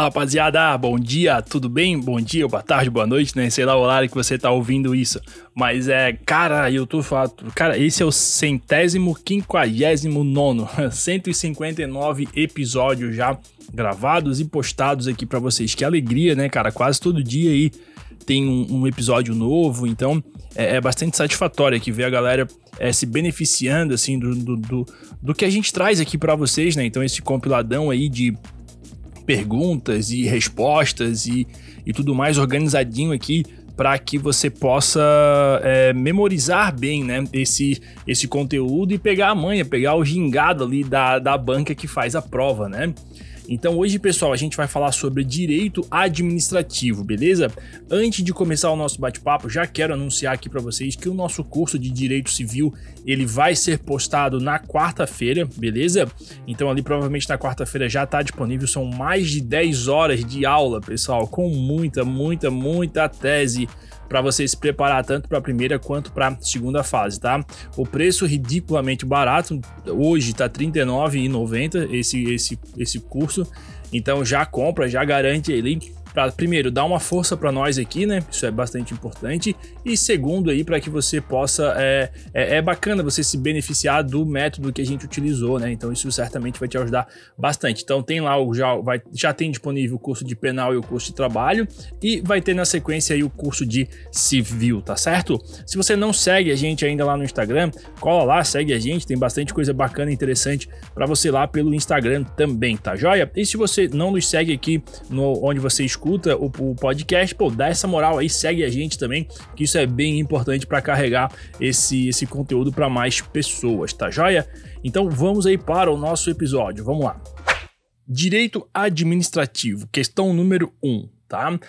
Fala rapaziada, bom dia, tudo bem? Bom dia, boa tarde, boa noite, né? Sei lá o horário que você tá ouvindo isso. Mas é, cara, eu tô falando, cara, esse é o centésimo, quinquagésimo nono, 159 episódios já gravados e postados aqui para vocês. Que alegria, né, cara? Quase todo dia aí tem um, um episódio novo, então é, é, bastante satisfatório aqui ver a galera é, se beneficiando, assim, do, do, do, do que a gente traz aqui para vocês, né? Então esse compiladão aí de perguntas e respostas e, e tudo mais organizadinho aqui para que você possa é, memorizar bem né, esse, esse conteúdo e pegar a manha, pegar o gingado ali da, da banca que faz a prova, né? Então hoje, pessoal, a gente vai falar sobre direito administrativo, beleza? Antes de começar o nosso bate-papo, já quero anunciar aqui para vocês que o nosso curso de direito civil, ele vai ser postado na quarta-feira, beleza? Então ali provavelmente na quarta-feira já está disponível, são mais de 10 horas de aula, pessoal, com muita, muita, muita tese para você se preparar tanto para a primeira quanto para a segunda fase, tá? O preço ridiculamente barato, hoje está R$ 39,90 esse, esse, esse curso, então já compra, já garante ele para primeiro dar uma força para nós aqui, né? Isso é bastante importante. E segundo aí para que você possa é, é, é, bacana você se beneficiar do método que a gente utilizou, né? Então isso certamente vai te ajudar bastante. Então tem lá o já vai já tem disponível o curso de penal e o curso de trabalho e vai ter na sequência aí o curso de civil, tá certo? Se você não segue a gente ainda lá no Instagram, cola lá, segue a gente, tem bastante coisa bacana e interessante para você lá pelo Instagram também, tá joia? E se você não nos segue aqui no onde você escuta o, o, podcast, pô, dá essa moral aí, segue a gente também, que isso é bem importante para carregar esse, esse conteúdo para mais pessoas, tá joia? Então vamos aí para o nosso episódio, vamos lá. Direito administrativo, questão número 1, um, tá?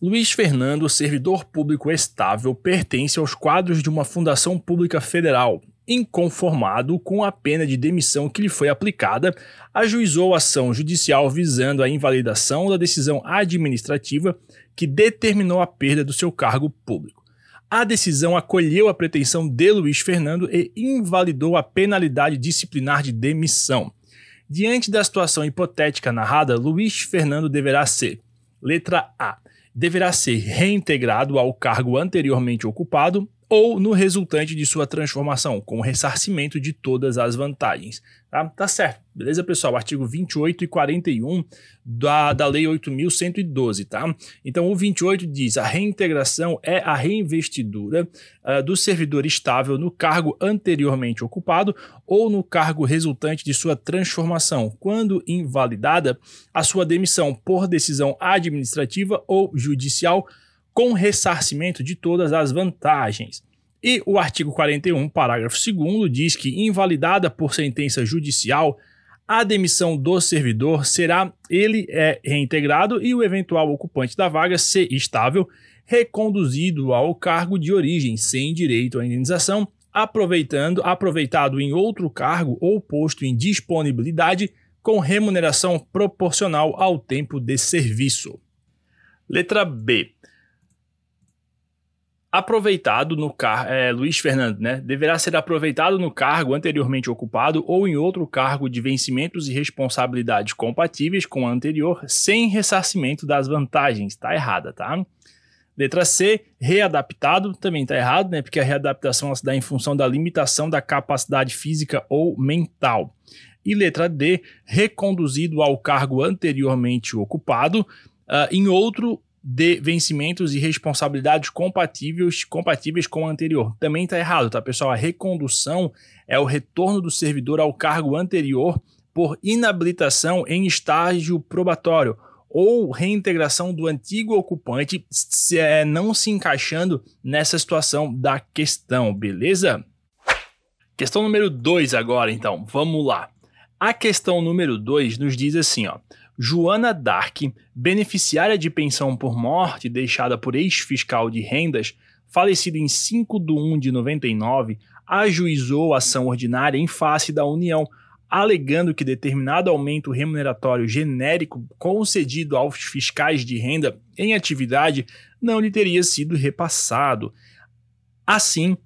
Luiz Fernando, servidor público estável, pertence aos quadros de uma fundação pública federal inconformado com a pena de demissão que lhe foi aplicada, ajuizou ação judicial visando a invalidação da decisão administrativa que determinou a perda do seu cargo público. A decisão acolheu a pretensão de Luiz Fernando e invalidou a penalidade disciplinar de demissão. Diante da situação hipotética narrada, Luiz Fernando deverá ser: letra A. Deverá ser reintegrado ao cargo anteriormente ocupado ou no resultante de sua transformação, com ressarcimento de todas as vantagens. Tá, tá certo, beleza, pessoal? Artigo 28 e 41 da, da Lei 8.112, tá? Então, o 28 diz: a reintegração é a reinvestidura uh, do servidor estável no cargo anteriormente ocupado ou no cargo resultante de sua transformação, quando invalidada a sua demissão por decisão administrativa ou judicial com ressarcimento de todas as vantagens. E o artigo 41, parágrafo 2 diz que, invalidada por sentença judicial, a demissão do servidor será ele é reintegrado e o eventual ocupante da vaga, se estável, reconduzido ao cargo de origem sem direito à indenização, aproveitando aproveitado em outro cargo ou posto em disponibilidade com remuneração proporcional ao tempo de serviço. Letra B aproveitado no cargo, é, Luiz Fernando, né? Deverá ser aproveitado no cargo anteriormente ocupado ou em outro cargo de vencimentos e responsabilidades compatíveis com o anterior, sem ressarcimento das vantagens. Tá errada, tá? Letra C, readaptado, também está errado, né? Porque a readaptação se dá em função da limitação da capacidade física ou mental. E letra D, reconduzido ao cargo anteriormente ocupado, uh, em outro de vencimentos e responsabilidades compatíveis, compatíveis com o anterior. Também está errado, tá, pessoal? A recondução é o retorno do servidor ao cargo anterior por inabilitação em estágio probatório ou reintegração do antigo ocupante se, é, não se encaixando nessa situação da questão, beleza? Questão número 2 agora, então, vamos lá. A questão número 2 nos diz assim, ó. Joana Dark, beneficiária de pensão por morte deixada por ex-fiscal de rendas, falecida em 5 de 1 de 99, ajuizou ação ordinária em face da União, alegando que determinado aumento remuneratório genérico concedido aos fiscais de renda em atividade não lhe teria sido repassado. Assim,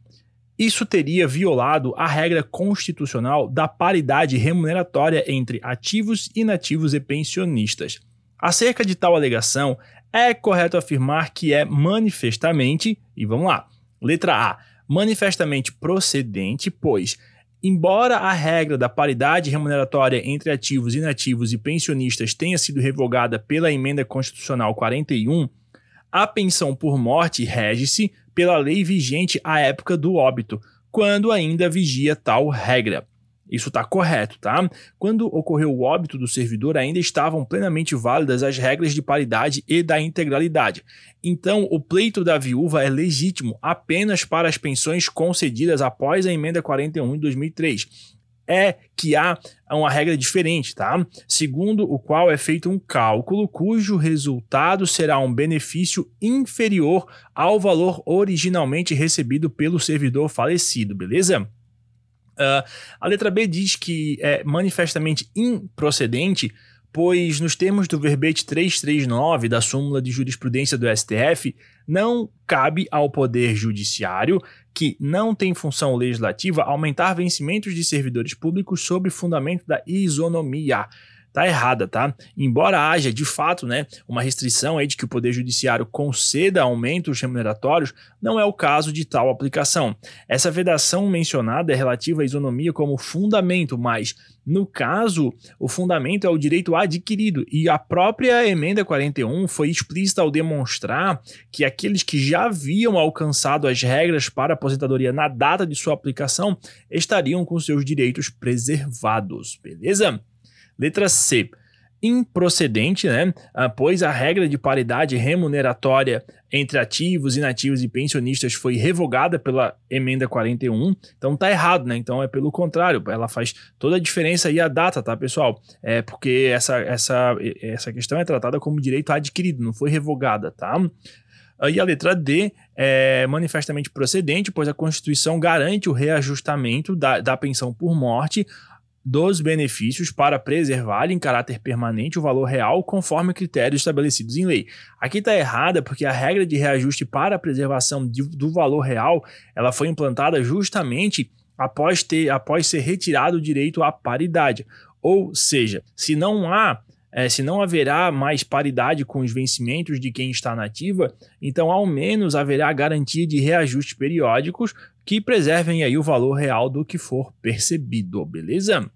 isso teria violado a regra constitucional da paridade remuneratória entre ativos, inativos e pensionistas. Acerca de tal alegação, é correto afirmar que é manifestamente, e vamos lá, letra A, manifestamente procedente, pois, embora a regra da paridade remuneratória entre ativos, inativos e pensionistas tenha sido revogada pela emenda constitucional 41, a pensão por morte rege-se pela lei vigente à época do óbito, quando ainda vigia tal regra. Isso está correto, tá? Quando ocorreu o óbito do servidor, ainda estavam plenamente válidas as regras de paridade e da integralidade. Então, o pleito da viúva é legítimo apenas para as pensões concedidas após a emenda 41 de 2003 é que há uma regra diferente, tá? Segundo o qual é feito um cálculo cujo resultado será um benefício inferior ao valor originalmente recebido pelo servidor falecido, beleza? Uh, a letra B diz que é manifestamente improcedente, pois, nos termos do verbete 339 da súmula de jurisprudência do STF, não cabe ao Poder Judiciário, que não tem função legislativa, aumentar vencimentos de servidores públicos sob fundamento da isonomia tá errada, tá? Embora haja de fato, né, uma restrição aí de que o poder judiciário conceda aumentos remuneratórios, não é o caso de tal aplicação. Essa vedação mencionada é relativa à isonomia como fundamento, mas no caso, o fundamento é o direito adquirido e a própria emenda 41 foi explícita ao demonstrar que aqueles que já haviam alcançado as regras para aposentadoria na data de sua aplicação estariam com seus direitos preservados, beleza? Letra C. Improcedente, né? Pois a regra de paridade remuneratória entre ativos, inativos e pensionistas foi revogada pela emenda 41. Então tá errado, né? Então é pelo contrário, ela faz toda a diferença aí a data, tá, pessoal? É porque essa, essa, essa questão é tratada como direito adquirido, não foi revogada, tá? E a letra D é manifestamente procedente, pois a Constituição garante o reajustamento da, da pensão por morte dos benefícios para preservar em caráter permanente o valor real conforme critérios estabelecidos em lei. Aqui está errada porque a regra de reajuste para a preservação de, do valor real ela foi implantada justamente após, ter, após ser retirado o direito à paridade. Ou seja, se não há é, se não haverá mais paridade com os vencimentos de quem está nativa, então ao menos haverá garantia de reajustes periódicos que preservem aí o valor real do que for percebido, beleza?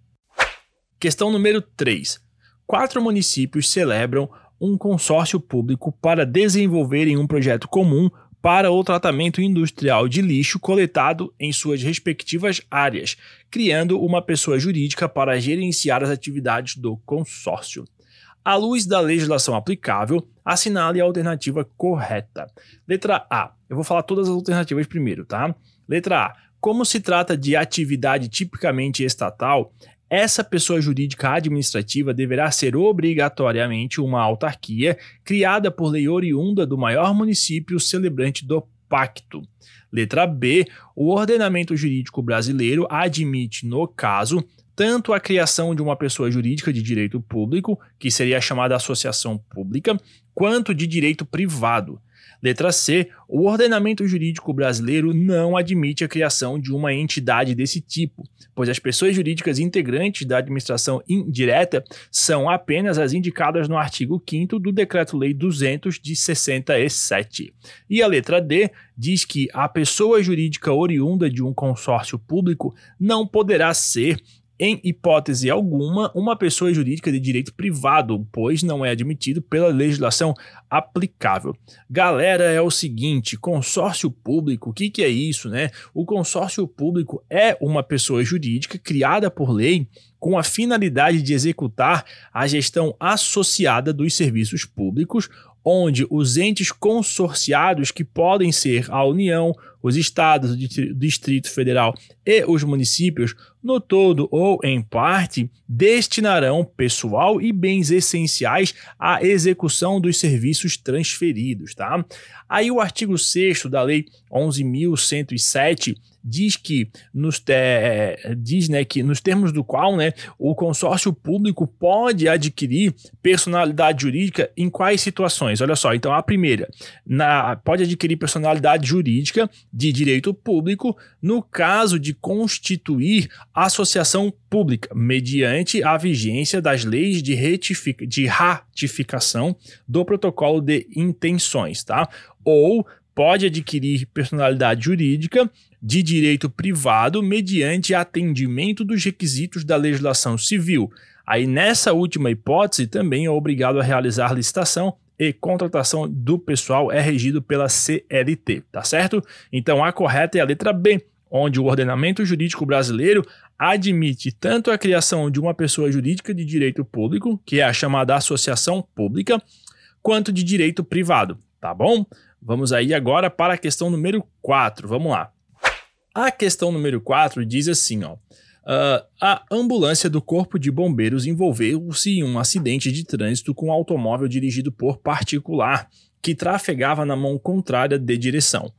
Questão número 3. Quatro municípios celebram um consórcio público para desenvolverem um projeto comum para o tratamento industrial de lixo coletado em suas respectivas áreas, criando uma pessoa jurídica para gerenciar as atividades do consórcio. À luz da legislação aplicável, assinale a alternativa correta. Letra A. Eu vou falar todas as alternativas primeiro, tá? Letra A. Como se trata de atividade tipicamente estatal, essa pessoa jurídica administrativa deverá ser obrigatoriamente uma autarquia criada por lei oriunda do maior município celebrante do pacto. Letra B. O ordenamento jurídico brasileiro admite, no caso, tanto a criação de uma pessoa jurídica de direito público, que seria chamada associação pública, quanto de direito privado. Letra C. O ordenamento jurídico brasileiro não admite a criação de uma entidade desse tipo, pois as pessoas jurídicas integrantes da administração indireta são apenas as indicadas no artigo 5 do Decreto-Lei 200 de 67. E a letra D diz que a pessoa jurídica oriunda de um consórcio público não poderá ser em hipótese alguma, uma pessoa jurídica de direito privado, pois não é admitido pela legislação aplicável. Galera, é o seguinte: consórcio público, o que, que é isso, né? O consórcio público é uma pessoa jurídica criada por lei com a finalidade de executar a gestão associada dos serviços públicos onde os entes consorciados, que podem ser a União, os estados, o Distrito Federal e os municípios, no todo ou em parte, destinarão pessoal e bens essenciais à execução dos serviços transferidos, tá? Aí o artigo 6 da Lei 11.107 diz que nos é, diz né, que nos termos do qual né, o consórcio público pode adquirir personalidade jurídica em quais situações? Olha só, então a primeira, na, pode adquirir personalidade jurídica de direito público no caso de constituir associação pública, mediante a vigência das leis de, de ratificação do protocolo de intenções, tá? Ou pode adquirir personalidade jurídica de direito privado mediante atendimento dos requisitos da legislação civil. Aí, nessa última hipótese, também é obrigado a realizar licitação e contratação do pessoal é regido pela CLT, tá certo? Então a correta é a letra B, onde o ordenamento jurídico brasileiro admite tanto a criação de uma pessoa jurídica de direito público, que é a chamada associação pública, quanto de direito privado, tá bom? Vamos aí agora para a questão número 4. Vamos lá. A questão número 4 diz assim, ó. Uh, a ambulância do Corpo de Bombeiros envolveu-se em um acidente de trânsito com um automóvel dirigido por particular que trafegava na mão contrária de direção.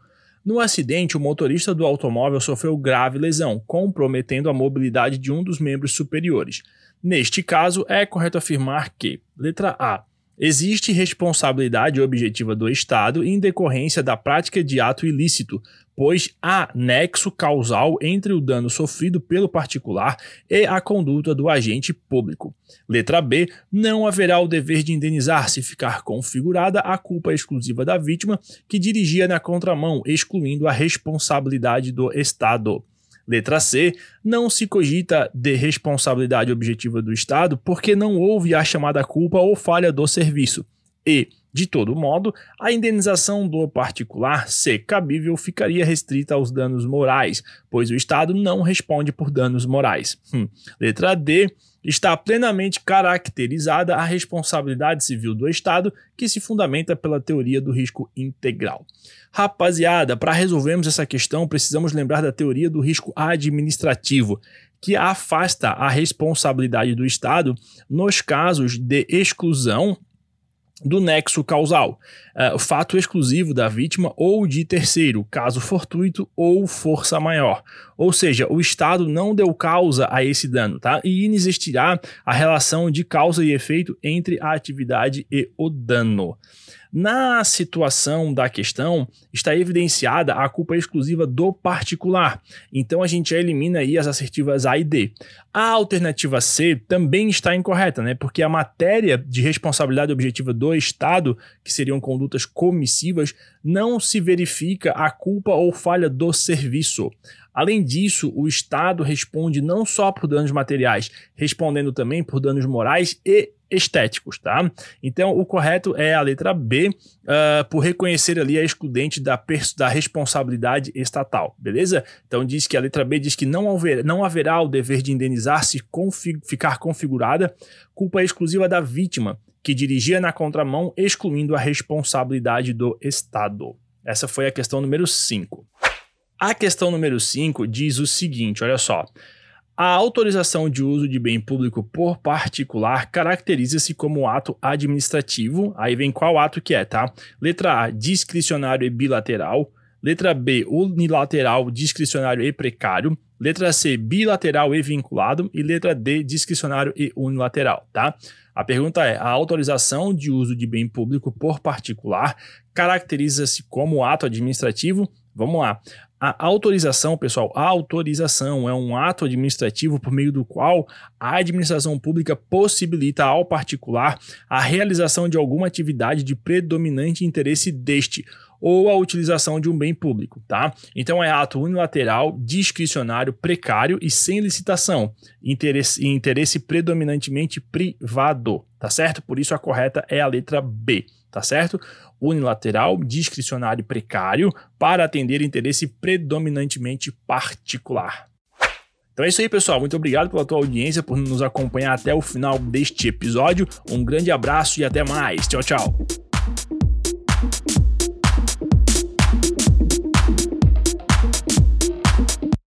No acidente, o motorista do automóvel sofreu grave lesão, comprometendo a mobilidade de um dos membros superiores. Neste caso, é correto afirmar que, letra A, existe responsabilidade objetiva do Estado em decorrência da prática de ato ilícito, pois há nexo causal entre o dano sofrido pelo particular e a conduta do agente público. Letra B. Não haverá o dever de indenizar se ficar configurada a culpa exclusiva da vítima que dirigia na contramão, excluindo a responsabilidade do Estado. Letra C. Não se cogita de responsabilidade objetiva do Estado porque não houve a chamada culpa ou falha do serviço. E de todo modo, a indenização do particular, se cabível, ficaria restrita aos danos morais, pois o Estado não responde por danos morais. Hum. Letra D. Está plenamente caracterizada a responsabilidade civil do Estado, que se fundamenta pela teoria do risco integral. Rapaziada, para resolvermos essa questão, precisamos lembrar da teoria do risco administrativo, que afasta a responsabilidade do Estado nos casos de exclusão do nexo causal, uh, fato exclusivo da vítima ou de terceiro, caso fortuito ou força maior. Ou seja, o Estado não deu causa a esse dano, tá? E inexistirá a relação de causa e efeito entre a atividade e o dano. Na situação da questão, está evidenciada a culpa exclusiva do particular. Então a gente elimina aí as assertivas A e D. A alternativa C também está incorreta, né? Porque a matéria de responsabilidade objetiva do Estado, que seriam condutas comissivas, não se verifica a culpa ou falha do serviço. Além disso, o Estado responde não só por danos materiais, respondendo também por danos morais e estéticos, tá? Então, o correto é a letra B, uh, por reconhecer ali a excludente da, da responsabilidade estatal, beleza? Então, diz que a letra B diz que não, haver, não haverá o dever de indenizar se config, ficar configurada culpa exclusiva da vítima, que dirigia na contramão, excluindo a responsabilidade do Estado. Essa foi a questão número 5. A questão número 5 diz o seguinte: olha só. A autorização de uso de bem público por particular caracteriza-se como ato administrativo. Aí vem qual ato que é, tá? Letra A, discricionário e bilateral. Letra B, unilateral, discricionário e precário. Letra C, bilateral e vinculado. E letra D, discricionário e unilateral, tá? A pergunta é: a autorização de uso de bem público por particular caracteriza-se como ato administrativo? Vamos lá. A autorização, pessoal, a autorização é um ato administrativo por meio do qual a administração pública possibilita ao particular a realização de alguma atividade de predominante interesse deste ou a utilização de um bem público, tá? Então é ato unilateral, discricionário, precário e sem licitação, interesse, interesse predominantemente privado, tá certo? Por isso a correta é a letra B, tá certo? Unilateral, discricionário e precário para atender interesse predominantemente particular. Então é isso aí, pessoal. Muito obrigado pela tua audiência, por nos acompanhar até o final deste episódio. Um grande abraço e até mais. Tchau, tchau.